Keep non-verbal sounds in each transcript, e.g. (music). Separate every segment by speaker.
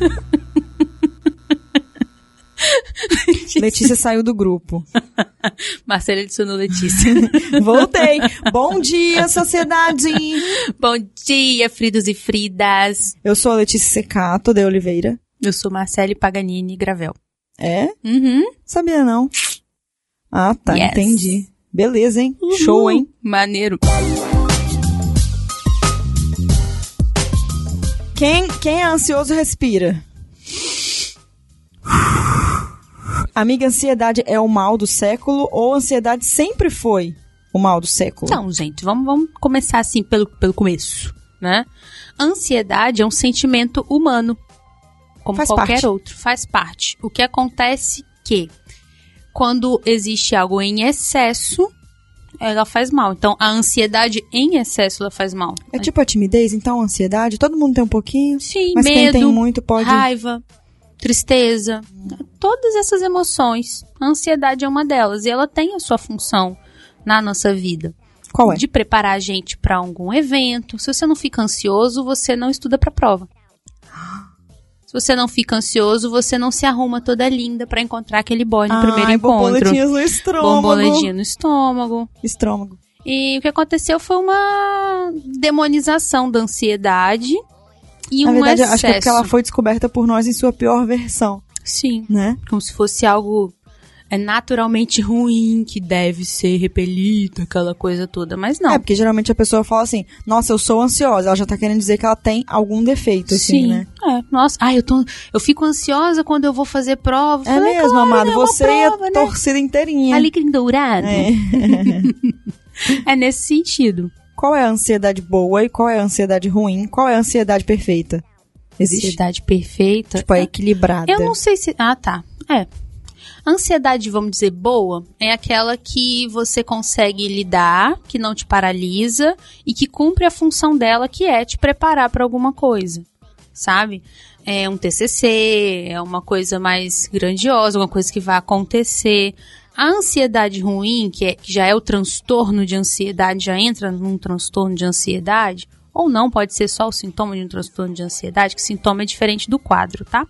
Speaker 1: (laughs) Letícia saiu do grupo. (laughs)
Speaker 2: Marcela adicionou Letícia. (laughs)
Speaker 1: Voltei. Bom dia, sociedade.
Speaker 2: Bom dia, Fridos e Fridas.
Speaker 1: Eu sou a Letícia Secato de Oliveira.
Speaker 2: Eu sou Marcele Paganini Gravel.
Speaker 1: É?
Speaker 2: Uhum.
Speaker 1: Sabia não. Ah, tá,
Speaker 2: Yes.
Speaker 1: entendi. Beleza, hein?
Speaker 2: Uhul.
Speaker 1: Show, hein?
Speaker 2: Maneiro.
Speaker 1: Quem, quem é ansioso respira. Amiga, ansiedade é o mal do século ou ansiedade sempre foi o mal do século?
Speaker 2: Então, gente, vamos, vamos começar assim pelo, pelo começo, né? Ansiedade é um sentimento humano, como
Speaker 1: Faz
Speaker 2: qualquer
Speaker 1: parte.
Speaker 2: outro, faz parte. O que acontece que quando existe algo em excesso, ela faz mal. Então, a ansiedade em excesso ela faz mal.
Speaker 1: É tipo a timidez, então a ansiedade, todo mundo tem um pouquinho,
Speaker 2: Sim,
Speaker 1: mas quem
Speaker 2: medo,
Speaker 1: tem muito pode...
Speaker 2: raiva, tristeza, todas essas emoções. A ansiedade é uma delas e ela tem a sua função na nossa vida.
Speaker 1: Qual é?
Speaker 2: De preparar a gente para algum evento. Se você não fica ansioso, você não estuda para prova. Você não fica ansioso, você não se arruma toda linda para encontrar aquele boy no primeiro encontro.
Speaker 1: borboletinhas no estômago.
Speaker 2: Borboletinha no estômago.
Speaker 1: Estômago.
Speaker 2: E o que aconteceu foi uma demonização da ansiedade e
Speaker 1: Na
Speaker 2: um
Speaker 1: verdade,
Speaker 2: excesso.
Speaker 1: acho que é porque ela foi descoberta por nós em sua pior versão,
Speaker 2: Sim.
Speaker 1: né?
Speaker 2: como se fosse algo é naturalmente ruim, que deve ser repelido, aquela coisa toda. Mas não.
Speaker 1: É, porque geralmente a pessoa fala assim, nossa, eu sou ansiosa. Ela já tá querendo dizer que ela tem algum defeito, assim,
Speaker 2: Sim.
Speaker 1: né?
Speaker 2: É, nossa, ai, eu tô, eu fico ansiosa quando eu vou fazer prova.
Speaker 1: É
Speaker 2: Falei,
Speaker 1: mesmo,
Speaker 2: claro,
Speaker 1: amado.
Speaker 2: né,
Speaker 1: Você
Speaker 2: prova,
Speaker 1: a
Speaker 2: né?
Speaker 1: torcida inteirinha.
Speaker 2: Alecrim dourado.
Speaker 1: É. (laughs)
Speaker 2: É nesse sentido.
Speaker 1: Qual é a ansiedade boa e qual é a ansiedade ruim? Qual é a ansiedade perfeita? Existe?
Speaker 2: Ansiedade perfeita.
Speaker 1: Tipo, a equilibrada.
Speaker 2: Eu não sei se. Ah, tá. É. Ansiedade, vamos dizer, boa, é aquela que você consegue lidar, que não te paralisa e que cumpre a função dela, que é te preparar para alguma coisa. Sabe? É um TCC, é uma coisa mais grandiosa, uma coisa que vai acontecer. A ansiedade ruim, que, é, que já é o transtorno de ansiedade, já entra num transtorno de ansiedade, ou não, pode ser só o sintoma de um transtorno de ansiedade, que sintoma é diferente do quadro, tá?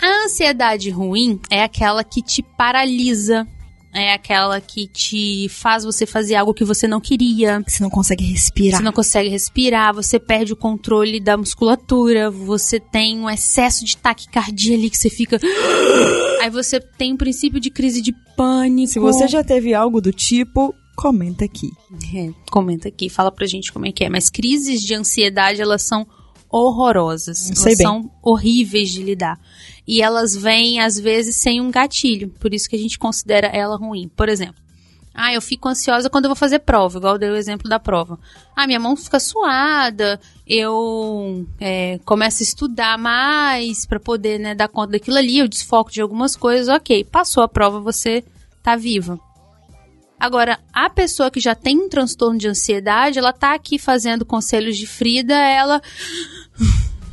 Speaker 2: A ansiedade ruim é aquela que te paralisa, é aquela que te faz você fazer algo que você não queria,
Speaker 1: Você não consegue respirar.
Speaker 2: você não consegue respirar, você perde o controle da musculatura, você tem um excesso de taquicardia ali que você fica. (gasps) Aí você tem um princípio de crise de pânico.
Speaker 1: Se você já teve algo do tipo, comenta aqui.
Speaker 2: É, comenta aqui, fala pra gente como é que é. Mas crises de ansiedade, elas são horrorosas.
Speaker 1: Sei
Speaker 2: elas
Speaker 1: bem.
Speaker 2: são horríveis de lidar. E elas vêm, às vezes, sem um gatilho. Por isso que a gente considera ela ruim. Por exemplo, ah, eu fico ansiosa quando eu vou fazer prova, igual eu dei o exemplo da prova. Ah, minha mão fica suada, eu é, começo a estudar mais pra poder né, dar conta daquilo ali, eu desfoco de algumas coisas, ok. Passou a prova, você tá viva. Agora, a pessoa que já tem um transtorno de ansiedade, ela tá aqui fazendo conselhos de Frida, ela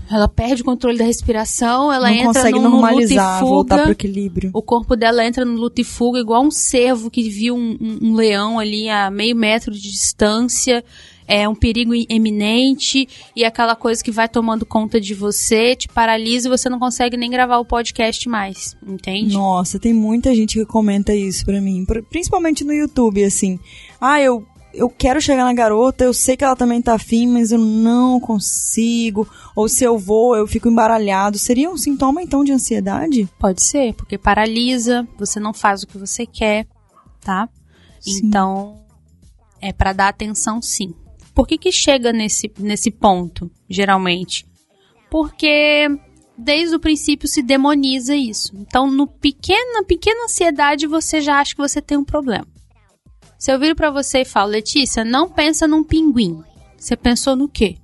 Speaker 2: ela perde o controle da respiração, ela
Speaker 1: não
Speaker 2: entra
Speaker 1: consegue
Speaker 2: num, num luta
Speaker 1: normalizar,
Speaker 2: e
Speaker 1: voltar
Speaker 2: fuga.
Speaker 1: pro equilíbrio.
Speaker 2: O corpo dela entra no luta e fuga, igual um cervo que viu um, um- um leão ali a meio metro de distância. É um perigo eminente e aquela coisa que vai tomando conta de você, te paralisa e você não consegue nem gravar o podcast mais, entende?
Speaker 1: Nossa, tem muita gente que comenta isso pra mim, pr- principalmente no YouTube, assim. Ah, eu, eu quero chegar na garota, eu sei que ela também tá afim, mas eu não consigo. Ou se eu vou, eu fico embaralhado. Seria um sintoma, então, de ansiedade?
Speaker 2: Pode ser, porque paralisa, você não faz o que você quer, tá?
Speaker 1: Sim.
Speaker 2: Então, é pra dar atenção sim. Por que que chega nesse, nesse ponto, geralmente? Porque desde o princípio se demoniza isso. Então, no pequena, pequena ansiedade, você já acha que você tem um problema. Se eu viro pra você e falo, Letícia, não pensa num pinguim. Você pensou no quê?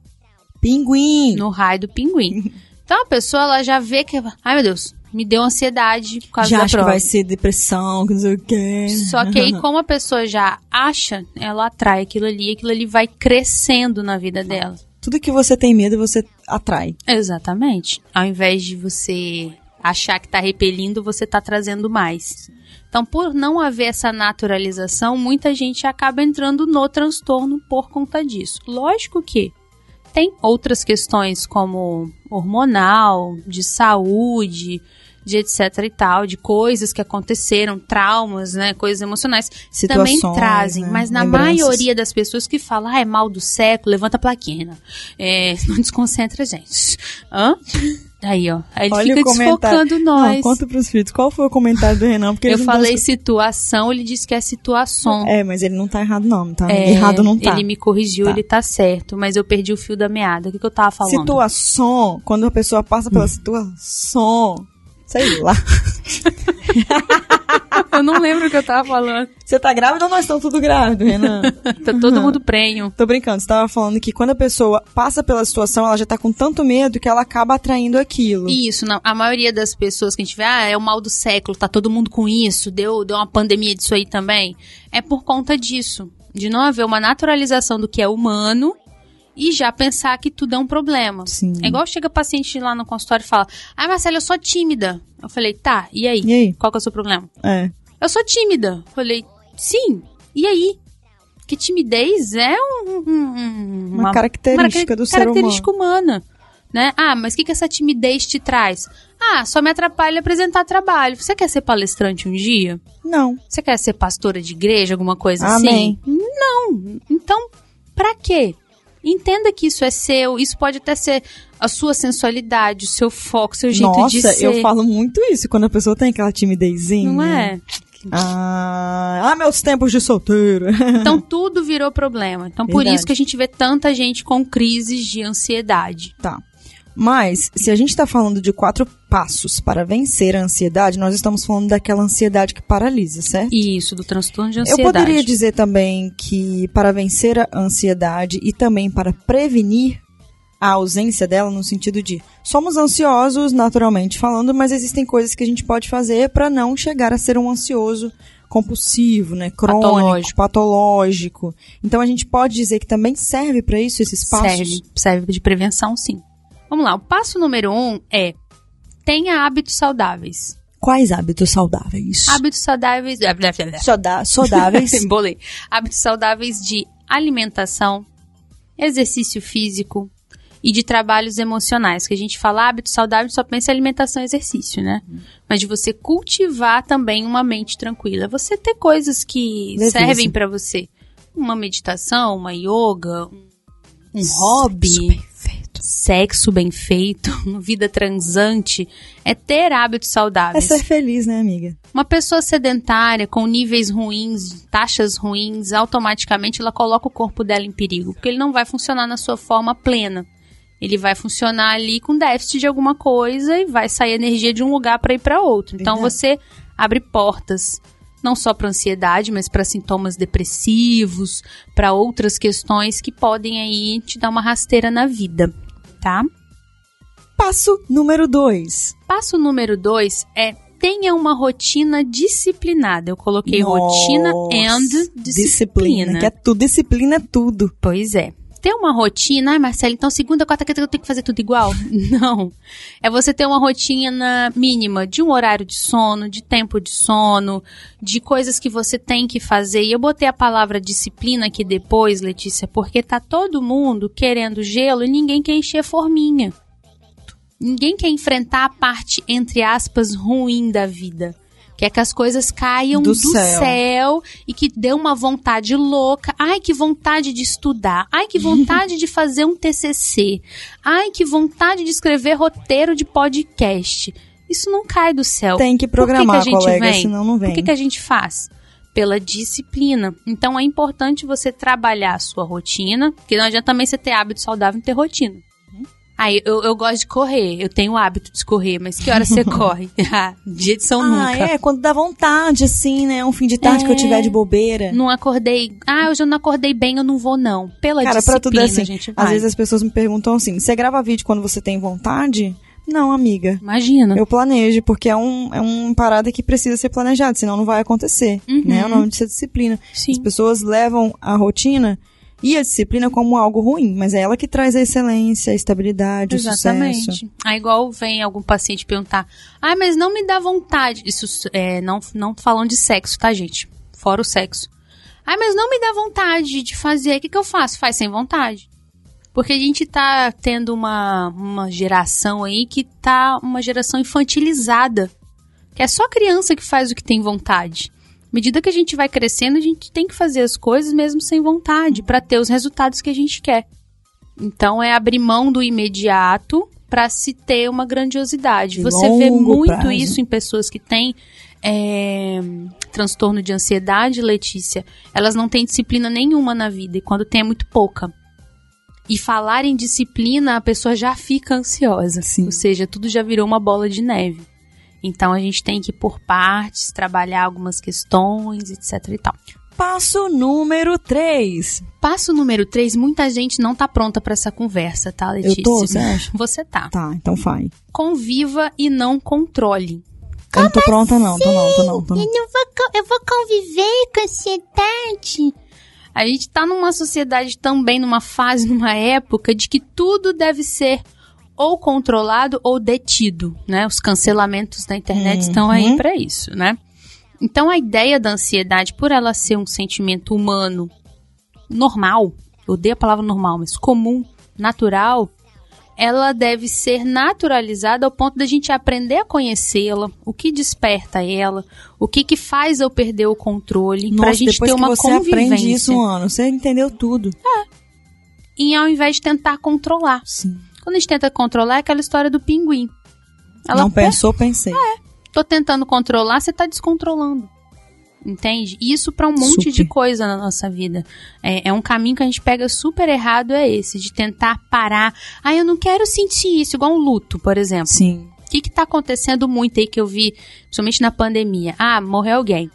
Speaker 1: Pinguim!
Speaker 2: No raio do pinguim. (laughs) Então a pessoa ela já vê que, ai meu Deus, me deu ansiedade por causa
Speaker 1: Já
Speaker 2: da
Speaker 1: acho que
Speaker 2: prova.
Speaker 1: vai ser depressão, que não sei o quê.
Speaker 2: Só que aí, (laughs) como a pessoa já acha, ela atrai aquilo ali, aquilo ali vai crescendo na vida dela.
Speaker 1: Tudo que você tem medo, você atrai.
Speaker 2: Exatamente. Ao invés de você achar que tá repelindo, você tá trazendo mais. Então, por não haver essa naturalização, muita gente acaba entrando no transtorno por conta disso. Lógico que Tem outras questões como hormonal, de saúde, de etc e tal, de coisas que aconteceram, traumas, né, coisas emocionais,
Speaker 1: Situações,
Speaker 2: também trazem.
Speaker 1: né,
Speaker 2: Mas na
Speaker 1: lembranças.
Speaker 2: maioria das pessoas que falam, ah, é mal do século, levanta a plaquinha. É, (laughs) não desconcentra a gente. Hã? Aí, ó. Aí ele
Speaker 1: Olha
Speaker 2: fica
Speaker 1: o
Speaker 2: desfocando nós.
Speaker 1: Não, conta pros filhos. Qual foi o comentário do Renan? Porque
Speaker 2: Eu
Speaker 1: eles não
Speaker 2: falei situação, ele disse que é situação.
Speaker 1: É, mas ele não tá errado não, tá?
Speaker 2: É,
Speaker 1: errado não tá.
Speaker 2: Ele me corrigiu,
Speaker 1: Tá.
Speaker 2: ele tá certo, mas eu perdi o fio da meada. O que, que eu tava falando?
Speaker 1: Situação, quando a pessoa passa
Speaker 2: Hum.
Speaker 1: pela situação, sei lá. (laughs)
Speaker 2: Eu não lembro o que eu tava falando.
Speaker 1: Você tá grávida ou nós estamos tudo grávidos, Renan? (laughs)
Speaker 2: Tá todo mundo prenho.
Speaker 1: Tô brincando, você tava falando que quando a pessoa passa pela situação, ela já tá com tanto medo que ela acaba atraindo aquilo.
Speaker 2: Isso, não. A maioria das pessoas que a gente vê, ah, é o mal do século, tá todo mundo com isso, deu, deu uma pandemia disso aí também. É por conta disso. De não haver uma naturalização do que é humano e já pensar que tudo é um problema.
Speaker 1: Sim.
Speaker 2: É igual chega paciente lá no consultório e fala: Ai, Marcela, eu sou tímida. Eu falei, tá, e aí?
Speaker 1: E aí?
Speaker 2: Qual que é o seu problema?
Speaker 1: É.
Speaker 2: Eu sou tímida. Falei, sim, e aí? Que timidez é um, um- um-
Speaker 1: Uma característica do ser
Speaker 2: característica humana. Né? Ah, mas o que, que essa timidez te traz? Ah, só me atrapalha apresentar trabalho. Você quer ser palestrante um dia?
Speaker 1: Não.
Speaker 2: Você quer ser pastora de igreja, alguma coisa
Speaker 1: Amém.
Speaker 2: assim? Não. Então, pra quê? Entenda que isso é seu, isso pode até ser a sua sensualidade, o seu foco, o seu jeito de
Speaker 1: Nossa,
Speaker 2: ser.
Speaker 1: eu falo muito isso quando a pessoa tem aquela timidezinha.
Speaker 2: Não é?
Speaker 1: Ah, ah, meus tempos de solteiro. (laughs)
Speaker 2: Então tudo virou problema. Então por
Speaker 1: Verdade.
Speaker 2: isso que a gente vê tanta gente com crises de ansiedade.
Speaker 1: tá. Mas, se a gente tá falando de quatro passos para vencer a ansiedade, nós estamos falando daquela ansiedade que paralisa, certo?
Speaker 2: Isso, do transtorno de
Speaker 1: Eu
Speaker 2: ansiedade.
Speaker 1: poderia dizer também que para vencer a ansiedade e também para prevenir a ausência dela, no sentido de somos ansiosos naturalmente falando, mas existem coisas que a gente pode fazer para não chegar a ser um ansioso compulsivo, né, crônico,
Speaker 2: Patológico.
Speaker 1: patológico. Então a gente pode dizer que também serve para isso esses passos.
Speaker 2: serve, serve de prevenção, sim. Vamos lá, o passo número um é tenha hábitos saudáveis.
Speaker 1: Quais hábitos saudáveis?
Speaker 2: Hábitos saudáveis.
Speaker 1: Soda- saudáveis. (laughs)
Speaker 2: Embolei. Hábitos saudáveis de alimentação, exercício físico e de trabalhos emocionais. Que a gente fala hábitos saudáveis só pensa em alimentação e exercício, né? Mas de você cultivar também uma mente tranquila. Você ter coisas que
Speaker 1: Leveza.
Speaker 2: servem pra você. Uma meditação, uma yoga, um, um hobby
Speaker 1: Perfeito.
Speaker 2: sexo bem feito, (laughs) vida transante, é ter hábitos
Speaker 1: É
Speaker 2: saudáveis.
Speaker 1: ser feliz, né, amiga?
Speaker 2: Uma pessoa sedentária, com níveis ruins, taxas ruins, automaticamente ela coloca o corpo dela em perigo, porque ele não vai funcionar na sua forma plena. Ele vai funcionar ali com déficit de alguma coisa e vai sair energia de um lugar para ir para outro. Então
Speaker 1: Verdade.
Speaker 2: você abre portas não só para ansiedade, mas para sintomas depressivos, para outras questões que podem aí te dar uma rasteira na vida, tá?
Speaker 1: Passo número dois.
Speaker 2: Passo número dois é tenha uma rotina disciplinada. Eu coloquei rotina and disciplina.
Speaker 1: Que é tudo, disciplina é tudo.
Speaker 2: Pois é. Ter uma rotina, ai Marcelo, então segunda, quarta, quinta eu tenho que fazer tudo igual? (laughs) Não. É você ter uma rotina mínima de um horário de sono, de tempo de sono, de coisas que você tem que fazer. E eu botei a palavra disciplina aqui depois, Letícia, porque tá todo mundo querendo gelo e ninguém quer encher forminha. Ninguém quer enfrentar a parte, entre aspas, ruim da vida. Que é que as coisas caiam
Speaker 1: Do
Speaker 2: do,
Speaker 1: céu.
Speaker 2: céu. e que dê uma vontade louca. Ai, que vontade de estudar. Ai, que vontade de fazer um TCC. Ai, que vontade de escrever roteiro de podcast. Isso não cai do céu.
Speaker 1: Tem que
Speaker 2: Por que que
Speaker 1: programar,
Speaker 2: a gente
Speaker 1: colega,
Speaker 2: vem?
Speaker 1: senão não vem.
Speaker 2: Por que, que a gente faz? Pela disciplina. Então é importante você trabalhar a sua rotina, porque não adianta também você ter hábito saudável e ter rotina. Aí, eu, eu gosto de correr, eu tenho o hábito de correr, mas que hora você (laughs) corre? (laughs) Dia de São
Speaker 1: Ah,
Speaker 2: Nunca.
Speaker 1: é, quando dá vontade, assim, né? Um fim de tarde que eu
Speaker 2: É.
Speaker 1: tiver de bobeira.
Speaker 2: Não acordei. Ah, hoje eu não acordei bem, eu não vou, não. Pela
Speaker 1: Cara, pra
Speaker 2: disciplina,
Speaker 1: tudo é assim.
Speaker 2: a gente
Speaker 1: Às
Speaker 2: vai.
Speaker 1: vezes as pessoas me perguntam assim: você grava vídeo quando você tem vontade? Não, amiga.
Speaker 2: Imagina.
Speaker 1: Eu planejo, porque é um, é uma parada que precisa ser planejada, senão não vai acontecer.
Speaker 2: Uhum.
Speaker 1: Né? É o nome disso é disciplina.
Speaker 2: Sim.
Speaker 1: As pessoas levam a rotina e a disciplina como algo ruim, mas é ela que traz a excelência, a estabilidade, o sucesso.
Speaker 2: Exatamente. Aí igual vem algum paciente perguntar, ah, mas não me dá vontade. Isso é, não, não falando de sexo, tá, gente? Fora o sexo. Ah, mas não me dá vontade de fazer. O que, que eu faço? Faz sem vontade. Porque a gente tá tendo uma, uma geração aí que tá uma geração infantilizada. Que é só criança que faz o que tem vontade. À medida que a gente vai crescendo, a gente tem que fazer as coisas mesmo sem vontade, para ter os resultados que a gente quer. Então é abrir mão do imediato para se ter uma grandiosidade. Você vê muito
Speaker 1: prazo.
Speaker 2: isso em pessoas que têm é, transtorno de ansiedade, Letícia. Elas não têm disciplina nenhuma na vida e quando tem é muito pouca. E falar em disciplina, a pessoa já fica ansiosa.
Speaker 1: Sim.
Speaker 2: Ou seja, tudo já virou uma bola de neve. Então a gente tem que ir por partes, trabalhar algumas questões, etc e tal.
Speaker 1: Passo número 3.
Speaker 2: Passo número 3, muita gente não tá pronta para essa conversa, tá, Letícia?
Speaker 1: Eu tô, você acha?
Speaker 2: Você tá.
Speaker 1: Tá, então vai.
Speaker 2: Conviva e não controle.
Speaker 1: Eu não tô pronta, não. Tô não, tô não, tô não.
Speaker 3: Eu, não vou, eu vou conviver com ansiedade.
Speaker 2: A gente tá numa sociedade também, numa fase, numa época de que tudo deve ser ou controlado ou detido, né? Os cancelamentos da internet estão aí
Speaker 1: Uhum.
Speaker 2: para isso, né? Então a ideia da ansiedade, por ela ser um sentimento humano normal, eu odeio a palavra normal, mas comum, natural, ela deve ser naturalizada ao ponto da gente aprender a conhecê-la, o que desperta ela, o que que faz eu perder o controle, pra
Speaker 1: Nossa,
Speaker 2: gente ter uma
Speaker 1: você
Speaker 2: convivência.
Speaker 1: aprende isso, mano, você entendeu tudo.
Speaker 2: E ao invés de tentar controlar.
Speaker 1: Sim.
Speaker 2: Quando a gente tenta controlar, é aquela história do pinguim. Ela
Speaker 1: não pensou, pensei.
Speaker 2: tô tentando controlar, você tá descontrolando. Entende? Isso pra um monte
Speaker 1: Super.
Speaker 2: de coisa na nossa vida. É, é um caminho que a gente pega super errado, é esse, de tentar parar. Ah, eu não quero sentir isso, igual um luto, por exemplo.
Speaker 1: Sim.
Speaker 2: O que que tá acontecendo muito aí que eu vi, principalmente na pandemia? Ah, morreu alguém.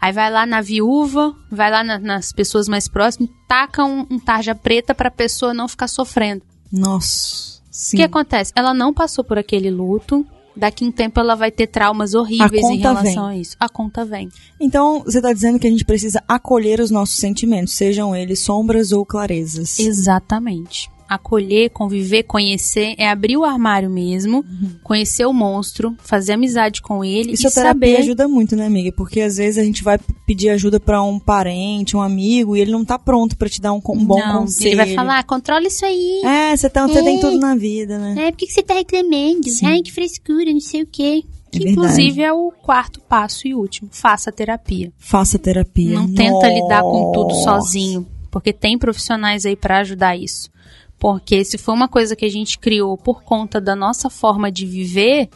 Speaker 2: Aí vai lá na viúva, vai lá na- nas pessoas mais próximas, taca um, um tarja preta pra pessoa não ficar sofrendo.
Speaker 1: Nossa.
Speaker 2: O que acontece? Ela não passou por aquele luto. Daqui um tempo ela vai ter traumas horríveis em relação a isso. A conta vem.
Speaker 1: Então, você tá dizendo que a gente precisa acolher os nossos sentimentos, sejam eles sombras ou clarezas.
Speaker 2: Exatamente. Acolher, conviver, conhecer, é abrir o armário mesmo, conhecer o monstro, fazer amizade com ele
Speaker 1: Isso
Speaker 2: e
Speaker 1: a terapia
Speaker 2: saber.
Speaker 1: ajuda muito, né, amiga? Porque às vezes a gente vai pedir ajuda pra um parente, um amigo, e ele não tá pronto pra te dar um, um bom
Speaker 2: não,
Speaker 1: conselho.
Speaker 2: ele vai falar, "Ah, controla isso aí.
Speaker 1: É, você, tá, você tem
Speaker 3: É.
Speaker 1: tudo na vida, né?
Speaker 3: É, por que, você tá reclamando?
Speaker 1: Sim.
Speaker 3: Ai, que frescura, não sei o quê.
Speaker 1: É
Speaker 2: Que inclusive é o quarto passo e último. Faça terapia.
Speaker 1: Faça terapia.
Speaker 2: Não tenta lidar com tudo
Speaker 1: Nossa.
Speaker 2: sozinho, porque tem profissionais aí pra ajudar isso. Porque se for uma coisa que a gente criou por conta da nossa forma de viver,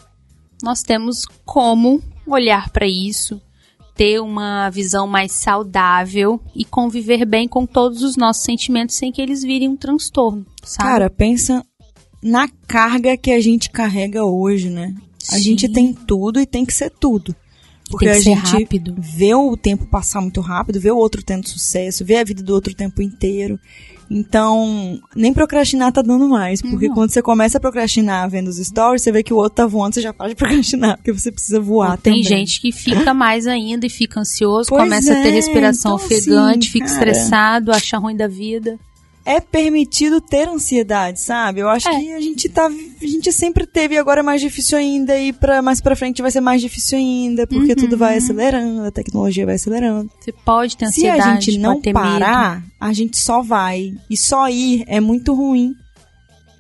Speaker 2: nós temos como olhar pra isso, ter uma visão mais saudável e conviver bem com todos os nossos sentimentos sem que eles virem um transtorno, sabe?
Speaker 1: Cara, pensa na carga que a gente carrega hoje, né? A
Speaker 2: Sim.
Speaker 1: gente tem tudo e tem que ser tudo. Porque
Speaker 2: Tem que
Speaker 1: a gente
Speaker 2: rápido.
Speaker 1: vê o tempo passar muito rápido, vê o outro tendo sucesso, vê a vida do outro o tempo inteiro. Então, nem procrastinar tá dando mais. Porque
Speaker 2: Não.
Speaker 1: quando você começa a procrastinar vendo os stories, você vê que o outro tá voando, você já para de (laughs) procrastinar, porque você precisa voar
Speaker 2: Tem
Speaker 1: também.
Speaker 2: gente que fica mais ainda e fica ansioso,
Speaker 1: Pois
Speaker 2: começa a ter
Speaker 1: é,
Speaker 2: respiração
Speaker 1: então,
Speaker 2: ofegante,
Speaker 1: assim,
Speaker 2: fica
Speaker 1: cara.
Speaker 2: estressado, acha ruim da vida.
Speaker 1: É permitido ter ansiedade, sabe? Eu acho
Speaker 2: É.
Speaker 1: que a gente tá, a gente sempre teve e agora é mais difícil ainda e para mais para frente vai ser mais difícil ainda, porque
Speaker 2: Uhum.
Speaker 1: tudo vai acelerando, a tecnologia vai acelerando.
Speaker 2: Você pode ter
Speaker 1: Se
Speaker 2: ansiedade,
Speaker 1: a gente não parar, a gente só vai e só ir é muito ruim.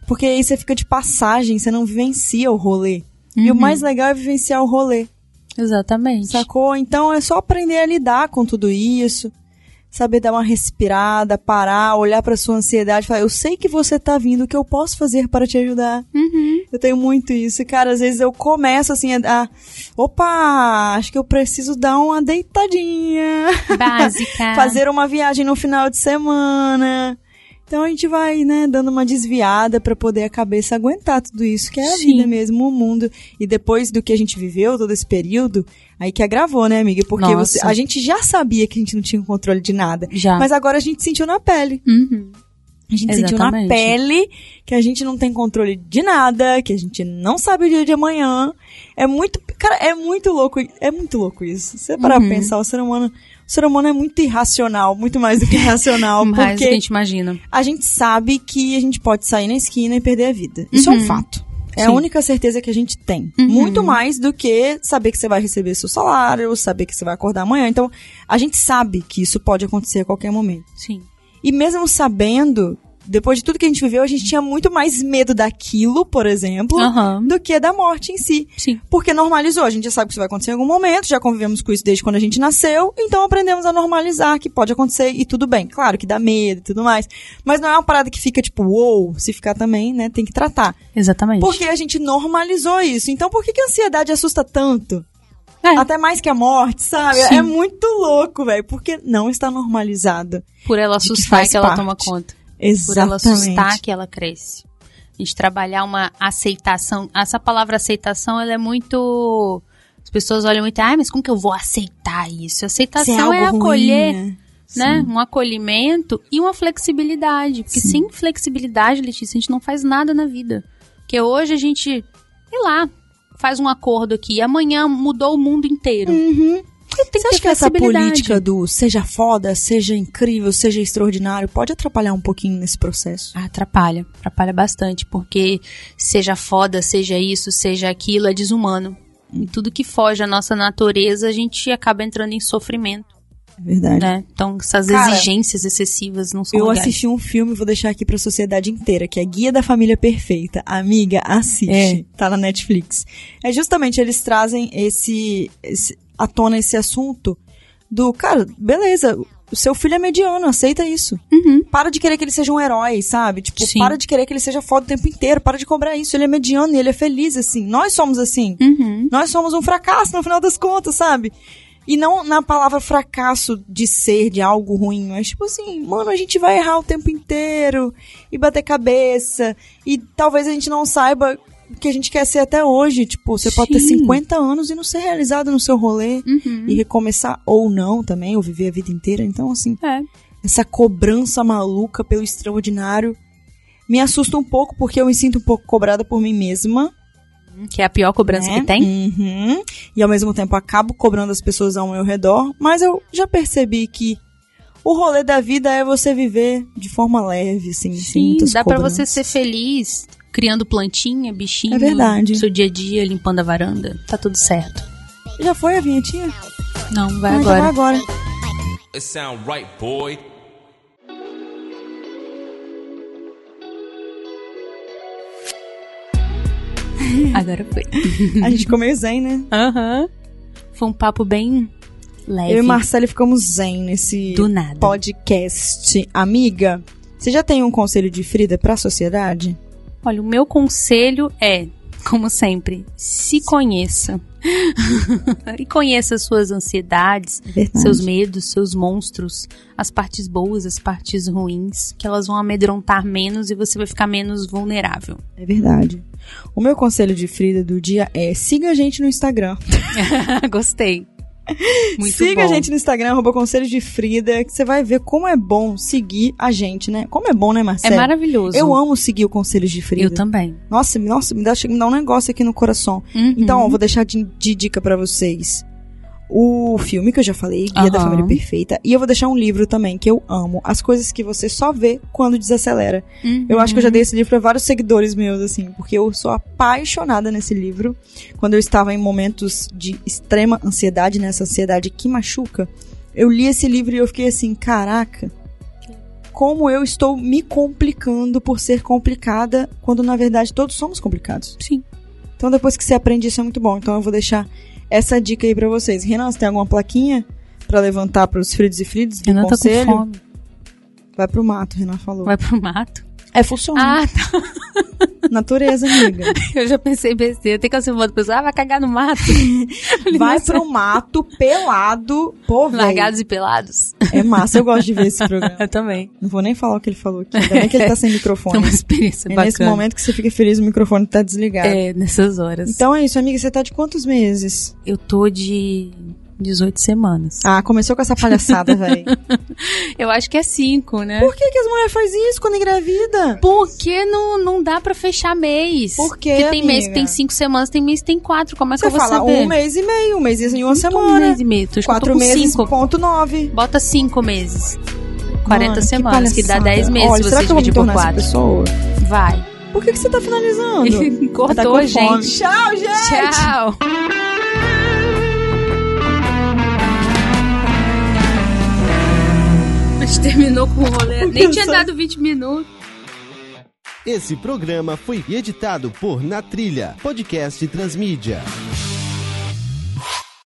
Speaker 1: Porque aí você fica de passagem, você não vivencia o rolê. E o
Speaker 2: Uhum.
Speaker 1: mais legal é vivenciar o rolê.
Speaker 2: medo. Exatamente.
Speaker 1: Sacou? Então é só aprender a lidar com tudo isso. Saber dar uma respirada, parar, olhar pra sua ansiedade falar: Eu sei que você tá vindo, o que eu posso fazer para te ajudar?
Speaker 2: Uhum.
Speaker 1: Eu tenho muito isso. E, Cara, às vezes eu começo assim a. a Opa, acho que eu preciso dar uma deitadinha.
Speaker 2: Básica. (laughs)
Speaker 1: Fazer uma viagem no final de semana. Então a gente vai, né, dando uma desviada pra poder a cabeça aguentar tudo isso, que é a
Speaker 2: Sim.
Speaker 1: vida mesmo, o mundo. E depois do que a gente viveu, todo esse período, aí que agravou, né, amiga? Porque você- a gente já sabia que a gente não tinha controle de nada.
Speaker 2: Já.
Speaker 1: Mas agora a gente sentiu na pele.
Speaker 2: Uhum.
Speaker 1: A gente sentiu na
Speaker 2: Exatamente.
Speaker 1: pele que a gente não tem controle de nada, que a gente não sabe o dia de amanhã. É muito, cara, é muito louco, é muito louco isso. Você parar
Speaker 2: Uhum.
Speaker 1: pra pensar, o ser humano, o ser humano é muito irracional, muito mais do que racional, (laughs)
Speaker 2: Mais do que a
Speaker 1: porque
Speaker 2: gente imagina.
Speaker 1: a gente sabe que a gente pode sair na esquina e perder a vida. Isso é um
Speaker 2: Uhum.
Speaker 1: fato. É
Speaker 2: Sim.
Speaker 1: a única certeza que a gente tem.
Speaker 2: Uhum.
Speaker 1: Muito mais do que saber que você vai receber seu salário, saber que você vai acordar amanhã. Então, a gente sabe que isso pode acontecer a qualquer momento.
Speaker 2: Sim.
Speaker 1: E mesmo sabendo, depois de tudo que a gente viveu, a gente tinha muito mais medo daquilo, por exemplo,
Speaker 2: Aham.
Speaker 1: do que da morte em si.
Speaker 2: Sim.
Speaker 1: Porque normalizou, a gente já sabe que isso vai acontecer em algum momento, já convivemos com isso desde quando a gente nasceu, então aprendemos a normalizar que pode acontecer e tudo bem. Claro que dá medo e tudo mais, mas não é uma parada que fica tipo, uou, se ficar também, né, tem que tratar.
Speaker 2: Exatamente.
Speaker 1: Porque a gente normalizou isso. Então por que, que a ansiedade assusta tanto?
Speaker 2: É,
Speaker 1: Até mais que a morte, sabe?
Speaker 2: Sim.
Speaker 1: É muito louco, velho, porque não está normalizada.
Speaker 2: por ela
Speaker 1: que
Speaker 2: assustar
Speaker 1: faz
Speaker 2: que ela
Speaker 1: parte.
Speaker 2: toma conta. Por
Speaker 1: Exatamente.
Speaker 2: ela assustar que ela cresce. A gente trabalhar uma aceitação. Essa palavra aceitação, ela é muito. As pessoas olham muito, ah, mas como que eu vou aceitar isso? Aceitação é,
Speaker 1: ruim,
Speaker 2: acolher,
Speaker 1: né?
Speaker 2: né? Um acolhimento e uma flexibilidade. Porque
Speaker 1: Sim.
Speaker 2: sem flexibilidade, Letícia, a gente não faz nada na vida. Porque hoje a gente, sei lá, faz um acordo aqui, amanhã mudou o mundo inteiro.
Speaker 1: Uhum.
Speaker 2: Tem que
Speaker 1: Você
Speaker 2: ter
Speaker 1: acha que essa
Speaker 2: flexibilidade.
Speaker 1: política do seja foda, seja incrível, seja extraordinário, pode atrapalhar um pouquinho nesse processo?
Speaker 2: Ah, Atrapalha, atrapalha bastante, porque seja foda, seja isso, seja aquilo, é desumano. E tudo que foge à nossa natureza, a gente acaba entrando em sofrimento,
Speaker 1: É verdade.
Speaker 2: né? Então, essas
Speaker 1: Cara,
Speaker 2: exigências excessivas não são
Speaker 1: Eu
Speaker 2: legais.
Speaker 1: assisti um filme, vou deixar aqui pra sociedade inteira, que é Guia da Família Perfeita. Amiga, assiste.
Speaker 2: É.
Speaker 1: Tá na Netflix. É justamente, eles trazem esse, esse à tona esse assunto do, cara, beleza, o seu filho é mediano, aceita isso.
Speaker 2: Uhum.
Speaker 1: Para de querer que ele seja um herói, sabe? Tipo,
Speaker 2: Sim.
Speaker 1: para de querer que ele seja foda o tempo inteiro, para de cobrar isso. Ele é mediano e ele é feliz, assim. Nós somos assim.
Speaker 2: Uhum.
Speaker 1: Nós somos um fracasso no final das contas, sabe? E não na palavra fracasso de ser, de algo ruim, mas tipo assim, mano, a gente vai errar o tempo inteiro e bater cabeça. E talvez a gente não saiba que a gente quer ser até hoje. Tipo, você pode ter
Speaker 2: Sim.
Speaker 1: 50 anos e não ser realizado no seu rolê.
Speaker 2: Uhum.
Speaker 1: E recomeçar ou não também, ou viver a vida inteira. Então, assim,
Speaker 2: É.
Speaker 1: essa cobrança maluca pelo extraordinário me assusta um pouco, porque eu me sinto um pouco cobrada por mim mesma.
Speaker 2: Que é a pior cobrança
Speaker 1: né?
Speaker 2: que tem.
Speaker 1: Uhum. E ao mesmo tempo acabo cobrando as pessoas ao meu redor, mas eu já percebi que o rolê da vida é você viver de forma leve, assim, sem
Speaker 2: Sim, dá pra
Speaker 1: cobranças.
Speaker 2: você ser feliz criando plantinha, bichinho.
Speaker 1: É verdade.
Speaker 2: no Seu dia a dia, limpando a varanda. Tá tudo certo.
Speaker 1: Já foi a vinhetinha?
Speaker 2: Não, vai
Speaker 1: Ah, então
Speaker 2: agora.
Speaker 1: vai agora.
Speaker 4: It sound right, boy. (laughs)
Speaker 2: Agora foi.
Speaker 1: A gente ficou meio zen, né?
Speaker 2: Aham. Foi um papo bem leve.
Speaker 1: Eu e Marcelo ficamos zen nesse
Speaker 2: Do nada.
Speaker 1: podcast. Amiga, você já tem um conselho de Frida pra sociedade?
Speaker 2: Olha, o meu conselho é, como sempre, se conheça. (laughs) e conheça suas ansiedades,
Speaker 1: Verdade.
Speaker 2: seus medos, seus monstros, as partes boas, as partes ruins, que elas vão amedrontar menos e você vai ficar menos vulnerável.
Speaker 1: É verdade. O meu conselho de Frida do dia é siga a gente no Instagram. (laughs)
Speaker 2: Gostei. Muito
Speaker 1: Siga
Speaker 2: bom.
Speaker 1: a gente no Instagram, arroba Conselho de Frida, que você vai ver como é bom seguir a gente, né? Como é bom, né,
Speaker 2: É
Speaker 1: Marcelo?
Speaker 2: maravilhoso.
Speaker 1: Eu amo seguir o Conselho de Frida.
Speaker 2: Eu também.
Speaker 1: Nossa, nossa, me dá, me dar um negócio aqui no coração.
Speaker 2: Uhum.
Speaker 1: Então, ó, vou deixar de, de dica pra vocês. O filme que eu já falei, Guia da
Speaker 2: Aham.
Speaker 1: Família Perfeita. E eu vou deixar um livro também, que eu amo. As coisas que você só vê quando desacelera. Eu acho que eu já dei esse livro pra vários seguidores meus, assim, porque eu sou apaixonada nesse livro. Quando eu estava em momentos de extrema ansiedade, nessa ansiedade que machuca, eu li esse livro e eu fiquei assim, caraca, como eu estou me complicando por ser complicada, quando na verdade todos somos complicados.
Speaker 2: Sim.
Speaker 1: Então depois que você aprende isso é muito bom. Então eu vou deixar essa dica aí pra vocês. Renan, você tem alguma plaquinha pra levantar pros fridos e fridos?
Speaker 2: Renan tá com fome.
Speaker 1: Vai pro mato, Renan falou.
Speaker 2: Vai pro mato.
Speaker 1: É, funciona.
Speaker 2: Ah, tá. (laughs)
Speaker 1: Natureza, amiga. (laughs)
Speaker 2: Eu já pensei besteira. Tem que ser uma pessoa. Ah, vai cagar no mato. (laughs)
Speaker 1: Vai
Speaker 2: Nossa.
Speaker 1: pro mato, pelado. Pô, velho.
Speaker 2: Largados e pelados.
Speaker 1: É massa, eu gosto de ver esse programa. (laughs)
Speaker 2: Eu também.
Speaker 1: Não vou nem falar o que ele falou aqui. Ainda bem que ele tá sem
Speaker 2: É
Speaker 1: microfone.
Speaker 2: uma experiência
Speaker 1: É
Speaker 2: bacana.
Speaker 1: nesse momento que você fica feliz o microfone tá desligado.
Speaker 2: É, nessas horas.
Speaker 1: Então é isso, amiga. Você tá de quantos meses?
Speaker 2: Eu tô de 18 semanas.
Speaker 1: Ah, começou com essa palhaçada, velho. (laughs)
Speaker 2: Eu acho que é 5, né?
Speaker 1: Por que, que as mulheres fazem isso quando engravida?
Speaker 2: Porque não, não dá pra fechar mês.
Speaker 1: Por quê,
Speaker 2: Porque tem mês que
Speaker 1: amiga?
Speaker 2: tem 5 semanas, tem mês que tem 4. Como é que
Speaker 1: Você
Speaker 2: eu vou
Speaker 1: fala
Speaker 2: saber?
Speaker 1: um mês e meio, um mês e uma
Speaker 2: Um
Speaker 1: semana.
Speaker 2: mês e meio. Tô,
Speaker 1: Quatro meses,
Speaker 2: cinco.
Speaker 1: ponto nove.
Speaker 2: Bota 5 meses. 40
Speaker 1: Mano,
Speaker 2: semanas, que, dá
Speaker 1: palhaçada.
Speaker 2: 10 meses
Speaker 1: Olha,
Speaker 2: se
Speaker 1: será
Speaker 2: você
Speaker 1: que eu vou me
Speaker 2: dividir por
Speaker 1: tornar essa
Speaker 2: 4.
Speaker 1: pessoa?
Speaker 2: Vai.
Speaker 1: Por que, que você tá finalizando? (laughs)
Speaker 2: Cortou,
Speaker 1: Tá
Speaker 2: gente.
Speaker 1: Tchau, gente!
Speaker 2: Tchau. gente (laughs) terminou com o rolê. Nem tinha dado 20 minutos.
Speaker 5: Esse programa foi editado por Na Trilha, podcast transmídia.